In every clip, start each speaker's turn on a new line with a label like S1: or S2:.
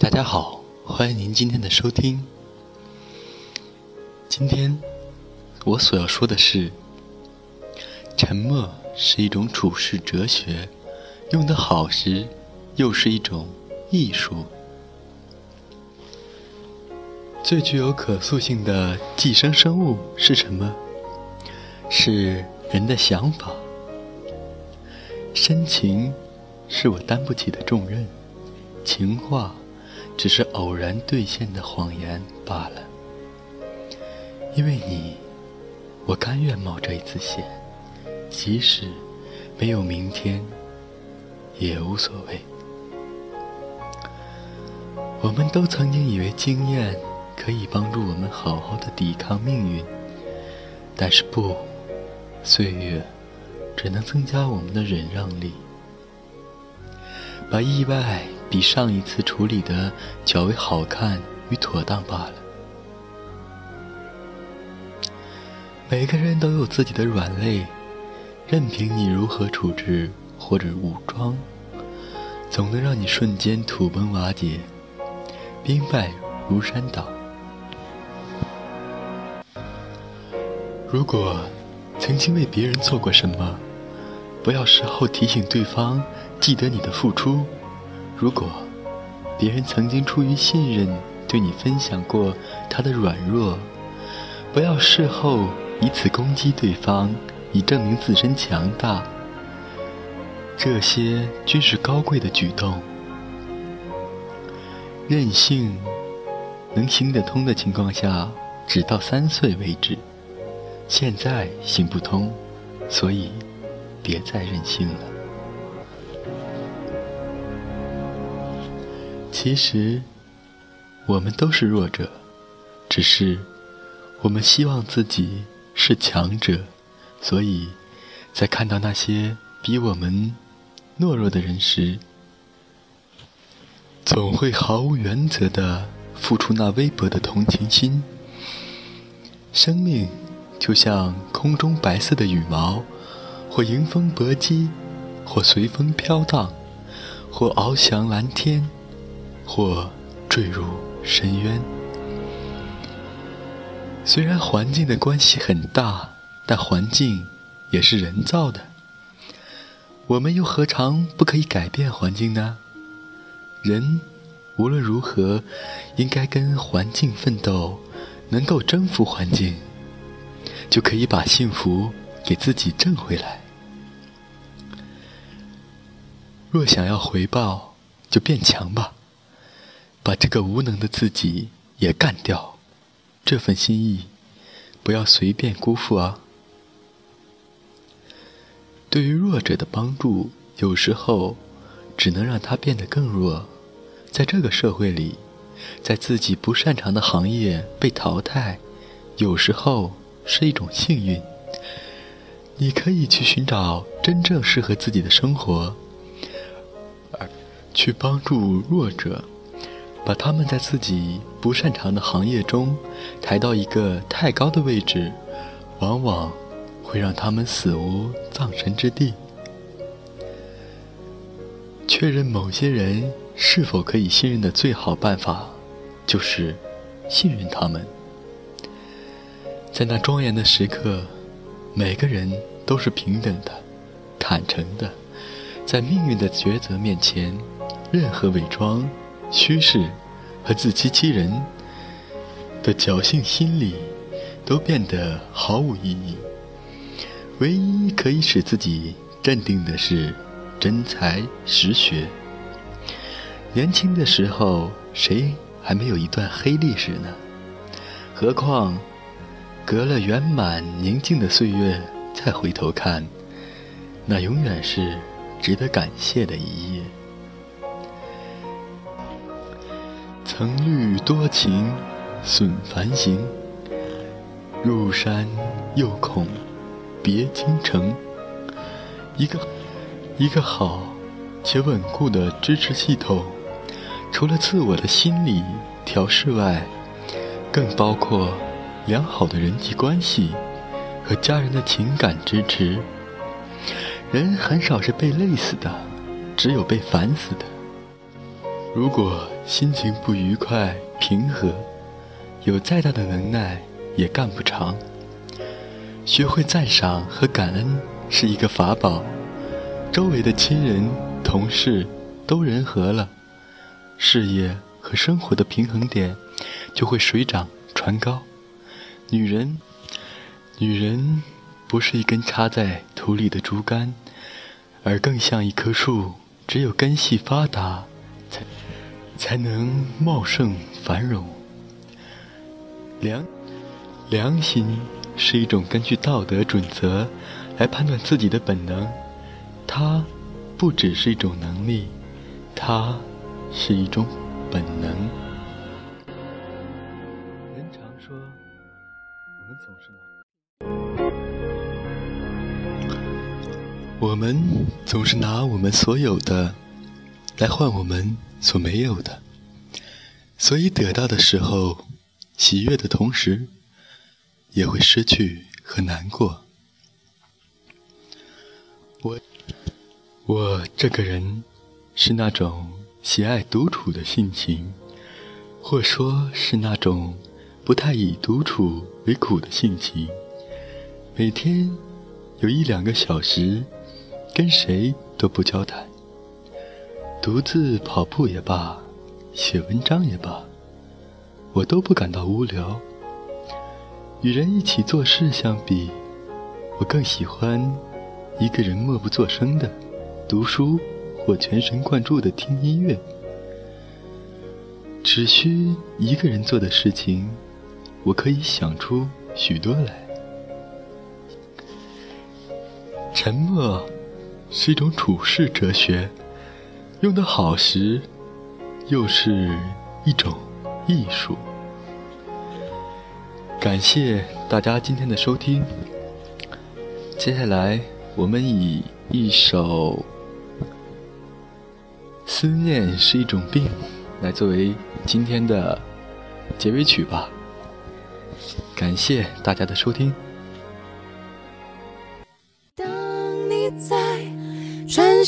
S1: 大家好，欢迎您今天的收听。今天我所要说的是，沉默是一种处世哲学，用得好时，又是一种艺术。最具有可塑性的寄生生物是什么？是人的想法。深情是我担不起的重任，情话只是偶然兑现的谎言罢了。因为你，我甘愿冒这一次险，即使没有明天，也无所谓。我们都曾经以为经验可以帮助我们好好的抵抗命运，但是不，岁月。只能增加我们的忍让力，把意外比上一次处理的较为好看与妥当罢了。每个人都有自己的软肋，任凭你如何处置或者武装，总能让你瞬间土崩瓦解，兵败如山倒。如果曾经为别人做过什么，不要事后提醒对方记得你的付出。如果别人曾经出于信任对你分享过他的软弱，不要事后以此攻击对方，以证明自身强大。这些均是高贵的举动。任性能行得通的情况下，只到三岁为止。现在行不通，所以。别再任性了。其实，我们都是弱者，只是我们希望自己是强者，所以，在看到那些比我们懦弱的人时，总会毫无原则的付出那微薄的同情心。生命就像空中白色的羽毛。或迎风搏击，或随风飘荡，或翱翔蓝天，或坠入深渊。虽然环境的关系很大，但环境也是人造的。我们又何尝不可以改变环境呢？人无论如何，应该跟环境奋斗，能够征服环境，就可以把幸福给自己挣回来。若想要回报，就变强吧，把这个无能的自己也干掉。这份心意，不要随便辜负啊！对于弱者的帮助，有时候只能让他变得更弱。在这个社会里，在自己不擅长的行业被淘汰，有时候是一种幸运。你可以去寻找真正适合自己的生活。而去帮助弱者，把他们在自己不擅长的行业中抬到一个太高的位置，往往会让他们死无葬身之地。确认某些人是否可以信任的最好办法，就是信任他们。在那庄严的时刻，每个人都是平等的、坦诚的，在命运的抉择面前。任何伪装、虚饰和自欺欺人的侥幸心理，都变得毫无意义。唯一可以使自己镇定的是真才实学。年轻的时候，谁还没有一段黑历史呢？何况隔了圆满宁静的岁月再回头看，那永远是值得感谢的一页。曾虑多情损繁行，入山又恐别倾城。一个一个好且稳固的支持系统，除了自我的心理调试外，更包括良好的人际关系和家人的情感支持。人很少是被累死的，只有被烦死的。如果。心情不愉快、平和，有再大的能耐也干不长。学会赞赏和感恩是一个法宝，周围的亲人、同事都人和了，事业和生活的平衡点就会水涨船高。女人，女人不是一根插在土里的竹竿，而更像一棵树，只有根系发达，才才能茂盛繁荣。良良心。是一种根据道德准则来判断自己的本能，它不只是一种能力，它是一种本能。人常说，我们总是拿，我们总是拿我们所有的来换我们所没有的，所以得到的时候，喜悦的同时。也会失去和难过。我，我这个人是那种喜爱独处的性情，或说是那种不太以独处为苦的性情。每天有一两个小时，跟谁都不交谈，独自跑步也罢，写文章也罢，我都不感到无聊。与人一起做事相比，我更喜欢一个人默不作声的读书或全神贯注的听音乐。只需一个人做的事情，我可以想出许多来。沉默是一种处世哲学，用得好时，又是一种艺术。感谢大家今天的收听。接下来，我们以一首《思念是一种病》来作为今天的结尾曲吧。感谢大家的收听。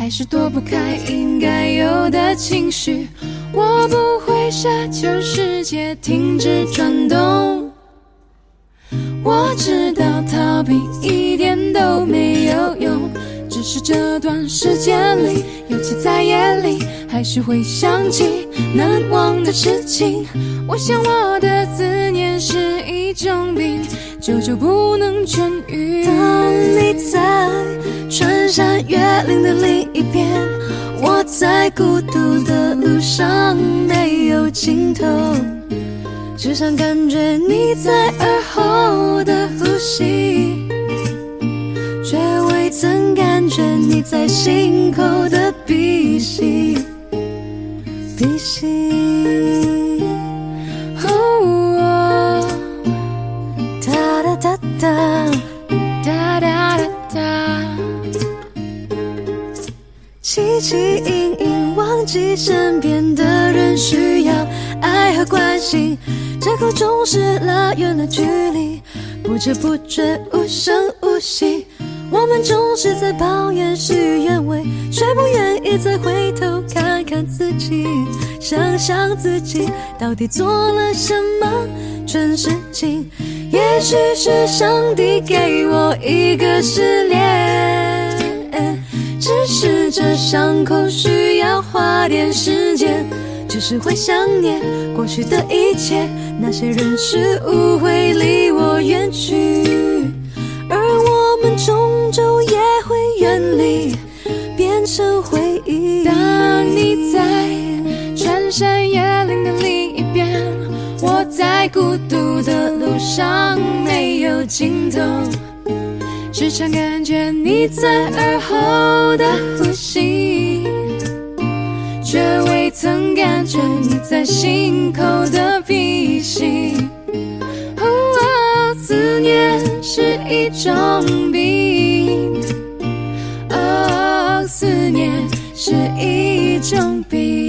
S2: 还是躲不开应该有的情绪。我不会奢求世界停止转动。我知道逃避一点都没，是这段时间里，尤其在夜里，还是会想起难忘的事情。我想我的思念是一种病，久久不能痊愈。当你在穿山越岭的另一边，我在孤独的路上没有尽头。只想感觉你在耳后的呼吸，曾感觉你在心口的鼻息，鼻息。哦，哒哒哒哒，哒哒哒哒，汲汲营营忘记身边的人需要爱和关心。借口总是拉远了距离，不知不觉无声无息。我们总是在抱怨事与愿违，却不愿意再回头看看自己，想想自己到底做了什么蠢事情。也许是上帝给我一个试炼，只是这伤口需要花点时间。只是会想念过去的一切，那些人事物会离我远去，终究也会远离，变成回忆。当你在穿山越岭的另一边，我在孤独的路上没有尽头，时常感觉你在耳后的呼吸。却未曾感觉你在心口的鼻息。是一种病。哦，思念是一种病。